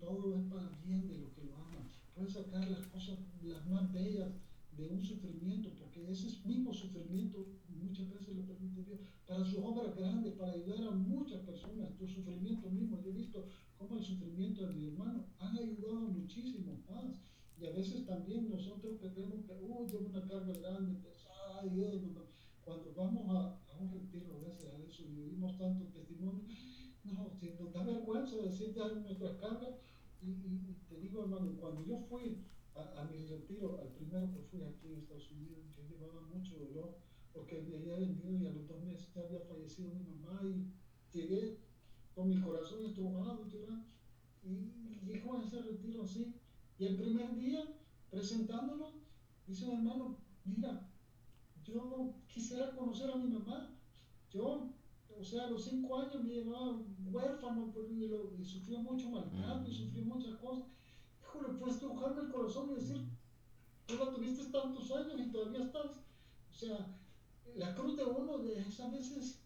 todo es para bien de lo que lo aman. Puede sacar las cosas, las más bellas de un sufrimiento, porque ese mismo sufrimiento muchas veces lo permite Dios para su obra grande, para ayudar a muchas personas. Tu sufrimiento mismo, yo he visto cómo el sufrimiento de mi hermano han ayudado muchísimo más. Y a veces también nosotros que creemos que, uy, tengo una carga grande, pesada, y cuando vamos a, un retiro, a veces a eso, y oímos tanto testimonio, no, si nos da vergüenza decirte nuestras cargas, y, te digo, hermano, cuando yo fui a, a, mi retiro, al primero que fui aquí en Estados Unidos, yo llevaba mucho dolor porque me había venido y a los dos meses ya había fallecido mi mamá y llegué con mi corazón estrujado, y, y llego a ese retiro así. Y el primer día, presentándolo, dice mi hermano, mira, yo quisiera conocer a mi mamá. Yo o sea, a los cinco años me llevaba huérfano y, y sufrió mucho maltrato y sufrió muchas cosas. Híjole, pues tocarme el corazón y decir, tú la tuviste tantos años y todavía estás. O sea, la cruz de uno es a veces de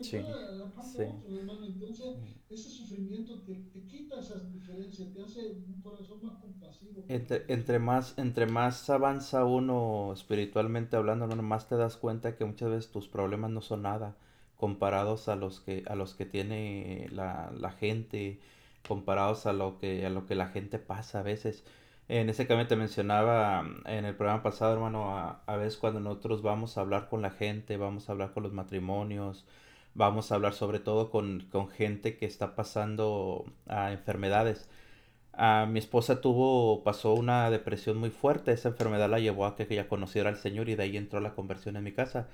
sí, sí. Entonces, ese sufrimiento te, te, quita esas diferencias, te hace un corazón más compasivo. Entre, entre, más, entre más avanza uno espiritualmente hablando, más te das cuenta que muchas veces tus problemas no son nada comparados a los que, a los que tiene la, la gente, comparados a lo, que, a lo que la gente pasa a veces. En ese caso te mencionaba mm, en el programa pasado, hermano, a, a, veces cuando nosotros vamos a hablar con la gente, vamos a hablar con los matrimonios, vamos a hablar sobre todo con, con gente que está pasando a enfermedades. A mi esposa tuvo, pasó una depresión muy fuerte, esa enfermedad la llevó a que ella conociera al Señor y de ahí entró la conversión en mi casa.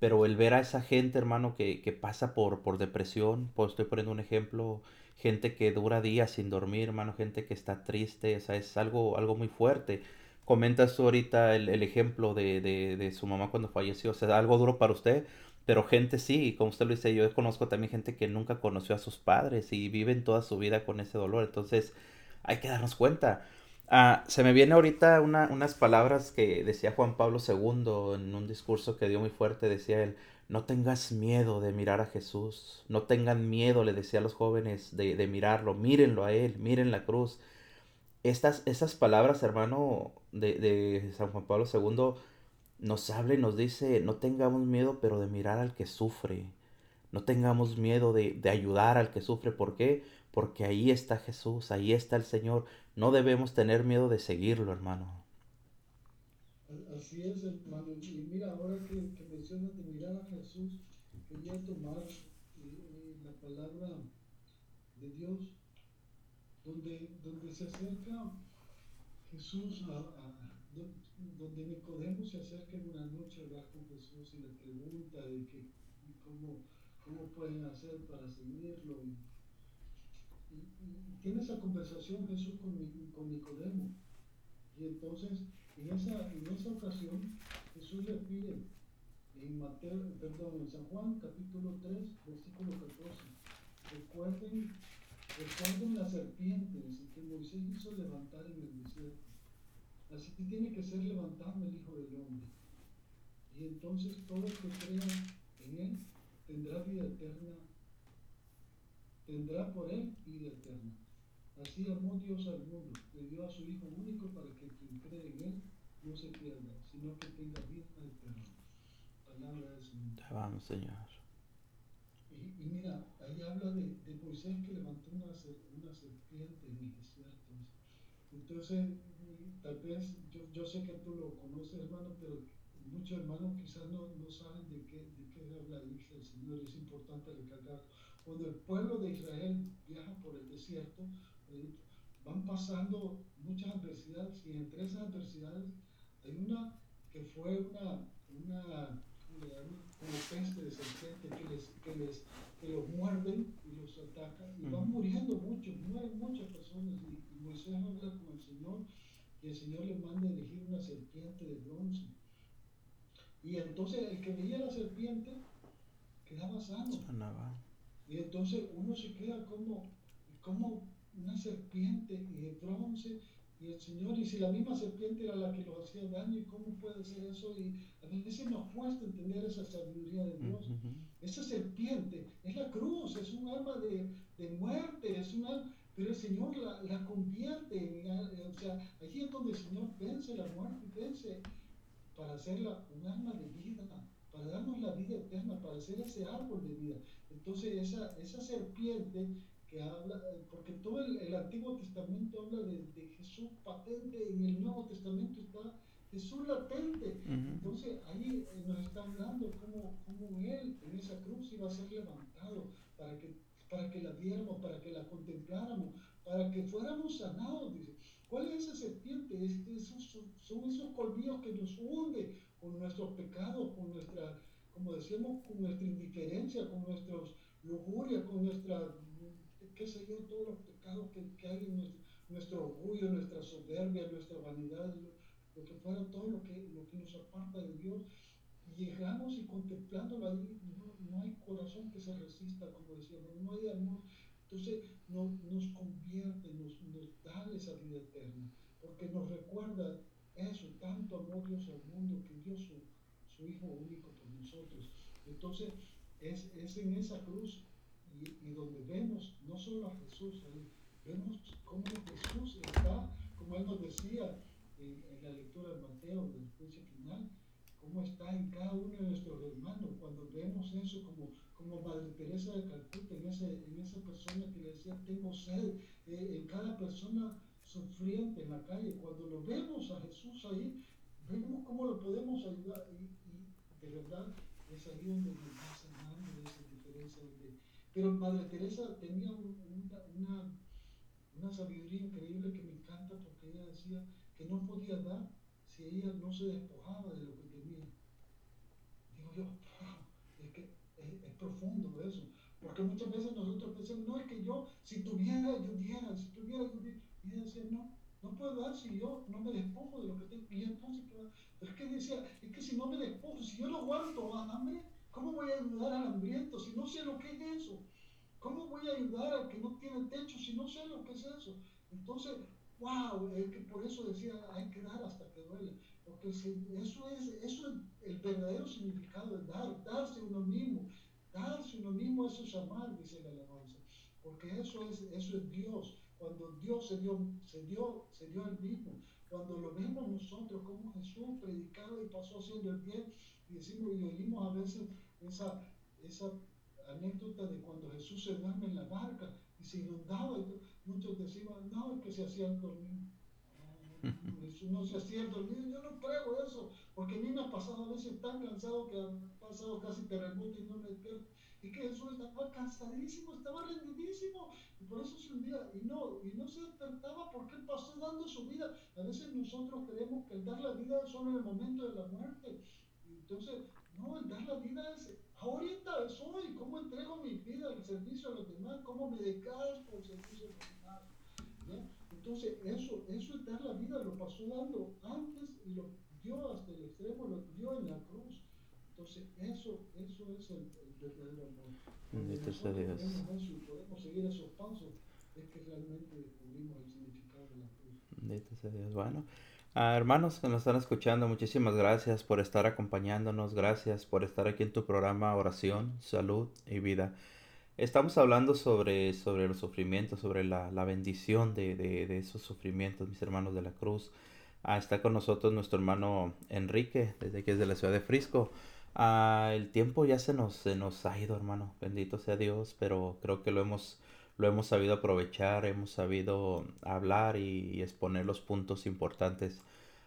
Pero el ver a esa gente, hermano, que, que pasa por, por depresión, pues estoy poniendo un ejemplo, gente que dura días sin dormir, hermano, gente que está triste, o sea, es algo, algo muy fuerte. Comentas tú ahorita el, el ejemplo de, de, de, su mamá cuando falleció, o sea, algo duro para usted, pero gente sí, como usted lo dice, yo conozco también gente que nunca conoció a sus padres y viven toda su vida con ese dolor, entonces hay que darnos cuenta. Ah, se me viene ahorita una, unas palabras que decía Juan Pablo II en un discurso que dio muy fuerte, decía él, no tengas miedo de mirar a Jesús, no tengan miedo, le decía a los jóvenes, de, de mirarlo, mírenlo a él, miren la cruz. Estas, esas palabras, hermano, de, de San Juan Pablo II, nos habla y nos dice, no tengamos miedo, pero de mirar al que sufre. No tengamos miedo de, de ayudar al que sufre. ¿Por qué? Porque ahí está Jesús, ahí está el Señor. No debemos tener miedo de seguirlo, hermano. Así es, hermano. Y mira, ahora que, que mencionas de mirar a Jesús, quería tomar eh, la palabra de Dios, donde, donde se acerca Jesús a, donde Nicodemo se acerca en una noche a hablar con Jesús y le pregunta de que, cómo, cómo pueden hacer para seguirlo. Y, tiene esa conversación Jesús con, con Nicodemo. Y entonces, en esa, en esa ocasión, Jesús le pide en San Juan capítulo 3, versículo 14. Recuerden, recuerden la serpiente que Moisés hizo levantar en el desierto. Así que tiene que ser levantado el Hijo del Hombre. Y entonces todo el que crea en Él tendrá vida eterna, tendrá por Él vida eterna. Así amó Dios al mundo, le dio a su Hijo único para que quien cree en Él no se pierda, sino que tenga vida eterna. Palabra del Señor. Te vamos, Señor. Y, y, mira, ahí habla de, de Moisés que levantó una, una, serpiente en el desierto. Entonces, tal vez, yo, yo, sé que tú lo conoces, hermano, pero muchos hermanos quizás no, no saben de qué, de qué habla el Señor. Es importante recalcar. Cuando el pueblo de Israel viaja por el desierto, van pasando muchas adversidades y entre esas adversidades hay una que fue una, una como peste de serpiente que, les, que, les, que los muerden y los atacan y van muriendo muchos, mueren muchas personas y, y Moisés habla con el Señor y el Señor le manda elegir una serpiente de bronce. Y entonces el que veía la serpiente quedaba sano. Y entonces uno se queda como, como una serpiente y de bronce y el Señor, y si la misma serpiente era la que los hacía daño, ¿y cómo puede ser eso? Y a veces nos cuesta entender esa sabiduría de Dios. Esa serpiente es la cruz, es un arma de, de muerte, es una, pero el Señor la, la convierte, en, o sea, allí es donde el Señor vence la muerte, vence para hacerla un arma de vida, para darnos la vida eterna, para hacer ese árbol de vida. Entonces esa, esa serpiente que habla, porque todo el, Antiguo Testamento habla de, Jesús patente, en el Nuevo Testamento está Jesús latente. Entonces ahí eh, nos está hablando cómo, cómo, Él en esa cruz iba a ser levantado para que, para que la viéramos, para que la contempláramos, para que fuéramos sanados. Dice. ¿Cuál es esa serpiente? Es, esos, son esos colmillos que nos hunden con nuestros pecados, con nuestra, como decíamos, con nuestra indiferencia, con nuestros lujuria, con nuestra qué sé yo, todos los pecados que, hay en nuestro, orgullo, nuestra soberbia, nuestra vanidad, lo, que fuera todo lo que, lo que nos aparta de Dios. Llegamos y contemplándolo ahí, no, hay corazón que se resista, como decíamos, no hay amor. Entonces nos convierte, nos, nos da esa vida eterna, porque nos recuerda eso, tanto amor Dios al mundo que dio su, su Hijo único por nosotros. Entonces es, es en esa cruz y, donde vemos no solo a Jesús vemos cómo Jesús está, como él nos decía en, la lectura de Mateo del juicio final, cómo está en cada uno de nuestros hermanos, cuando vemos eso como, como Madre Teresa de Calcuta, en, ese, en esa persona que le decía, tengo sed, eh, en cada persona sufriente en la calle, cuando lo vemos a Jesús ahí, vemos cómo lo podemos ayudar. Y, y de verdad es ahí donde nos va sanando esa diferencia, donde pero Madre Teresa tenía una, una, sabiduría increíble que me encanta porque ella decía que no podía dar si ella no se despojaba de lo que tenía. Digo yo, es que es, profundo eso. Porque muchas veces nosotros pensamos, no es que yo, si tuviera, yo diera, si tuviera, yo diera. Y ella decía, no, no puedo dar si yo no me despojo de lo que tengo. Y entonces, pero es que decía, es que si no me despojo, si yo no aguanto hambre, ¿Cómo voy a ayudar al hambriento si no sé lo que es eso? ¿Cómo voy a ayudar al que no tiene techo si no sé lo que es eso? Entonces, wow, es que por eso decía, hay que dar hasta que duele. Porque eso es, eso es el verdadero significado de dar, darse uno mismo. Darse uno mismo, eso es amar, dice la alabanza. Porque eso es, eso es Dios. Cuando Dios se dio, se dio, se dio al mismo. Cuando lo vemos nosotros como Jesús predicaba y pasó haciendo el bien, decimos y oímos a veces esa, esa anécdota de cuando Jesús se duerme en la barca y se inundaba, y muchos decimos, no, es que se hacían dormir. Jesús no se hacía dormir, yo no creo eso, porque a mí me ha pasado a veces tan cansado que han pasado casi terremoto y no me despierto y que Jesús estaba cansadísimo, estaba rendidísimo, y por eso se hundía, y no, y no se despertaba porque él pasó dando su vida. A veces nosotros creemos que el dar la vida es solo en el momento de la muerte. Entonces, no, el dar la vida es ahorita, es hoy, cómo entrego mi vida al servicio a los demás, cómo me decaro por el servicio a los demás. Entonces, eso, eso es dar la vida, lo pasó dando antes y lo dio hasta el extremo, lo dio en la cruz. Entonces, eso, eso es el, verdadero amor. Bendito sea Dios. podemos seguir esos pasos, es que realmente descubrimos el significado de la cruz. Bendito sea Dios. Bueno. Ah, hermanos que nos están escuchando, muchísimas gracias por estar acompañándonos, gracias por estar aquí en tu programa Oración, Salud y Vida. Estamos hablando sobre, sobre los sufrimientos, sobre la, la bendición de, de, esos sufrimientos, mis hermanos de la cruz. Ah, está con nosotros nuestro hermano Enrique, desde que es de la ciudad de Frisco. Ah, el tiempo ya se nos, se nos ha ido, hermano, bendito sea Dios, pero creo que lo hemos, lo hemos sabido aprovechar, hemos sabido hablar y, exponer los puntos importantes.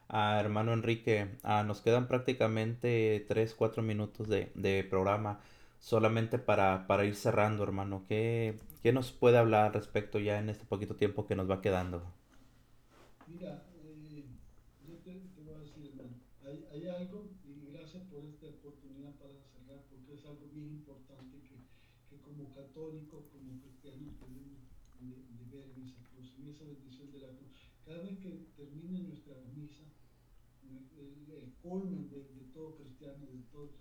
Ah, hermano Enrique, ah, nos quedan prácticamente 3, 4 minutos de, de programa solamente para, para, ir cerrando, hermano. ¿Qué, ¿Qué, nos puede hablar respecto ya en este poquito tiempo que nos va quedando? Mira, eh, yo te, te, voy a decir, hermano, hay, hay, algo, y gracias por esta oportunidad para cerrar, porque es algo bien importante que, que como católicos, como cristianos, tenemos de, de, ver en esa cruz, en esa bendición de la cruz. Cada vez que termine nuestra misa, colmen de, de todo cristiano, de todo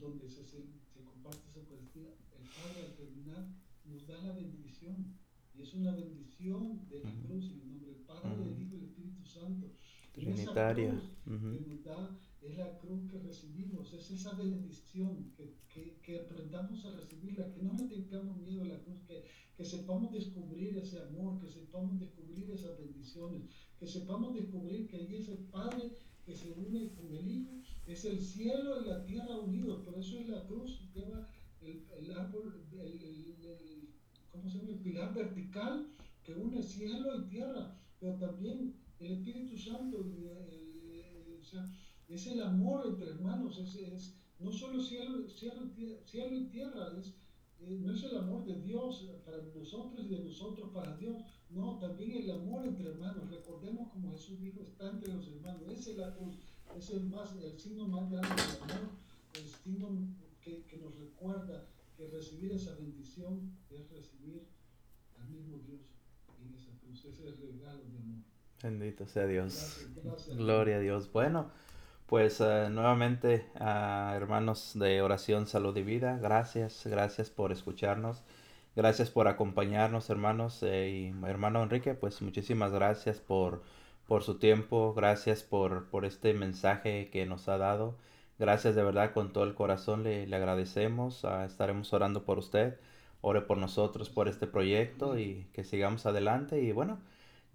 donde se, se, se, comparte esa Eucaristía, el Padre al terminar nos da la bendición. Y es una bendición de la cruz en el nombre del Padre, del Hijo y del Espíritu Santo. Trinitaria. Esa cruz uh -huh. que nos da es la cruz que recibimos, es esa bendición, que, que, que, aprendamos a recibirla, que no le tengamos miedo a la cruz, que, que sepamos descubrir ese amor, que sepamos descubrir esas bendiciones, que sepamos descubrir que ahí es el Padre que se une con el Hijo, es el cielo y la tierra unidos, por eso es la cruz, lleva el, el árbol, el, el, ¿cómo se llama? el pilar vertical que une cielo y tierra, pero también el Espíritu Santo, o sea, es el amor entre hermanos, es, es no solo cielo, cielo, cielo y tierra, es, eh, no es el amor de Dios para nosotros y de nosotros para Dios, no, también el amor entre hermanos. Recordemos como Jesús dijo, está entre los hermanos. Esa es la es el, más, el signo más grande del amor, el signo que, que nos recuerda que recibir esa bendición es recibir al mismo Dios en esa cruz. Ese es el regalo de amor. Bendito sea Dios. Gracias, gracias. Gloria a Dios. Bueno, pues uh, nuevamente, hermanos de oración, salud y vida, gracias, gracias por escucharnos. Gracias por acompañarnos, hermanos. Eh, y hermano Enrique, pues muchísimas gracias por, por su tiempo. Gracias por, por este mensaje que nos ha dado. Gracias de verdad con todo el corazón. Le, le agradecemos. Uh, estaremos orando por usted. Ore por nosotros, por este proyecto y que sigamos adelante. Y bueno,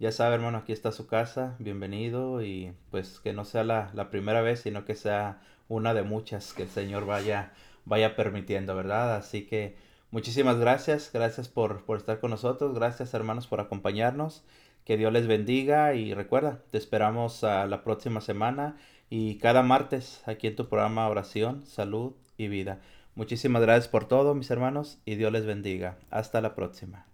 ya sabe, hermano, aquí está su casa. Bienvenido. Y pues que no sea la, la primera vez, sino que sea una de muchas que el Señor vaya, vaya permitiendo, ¿verdad? Así que Muchísimas gracias, gracias por, por, estar con nosotros, gracias hermanos por acompañarnos, que Dios les bendiga y recuerda, te esperamos a la próxima semana y cada martes aquí en tu programa Oración, Salud y Vida. Muchísimas gracias por todo mis hermanos y Dios les bendiga. Hasta la próxima.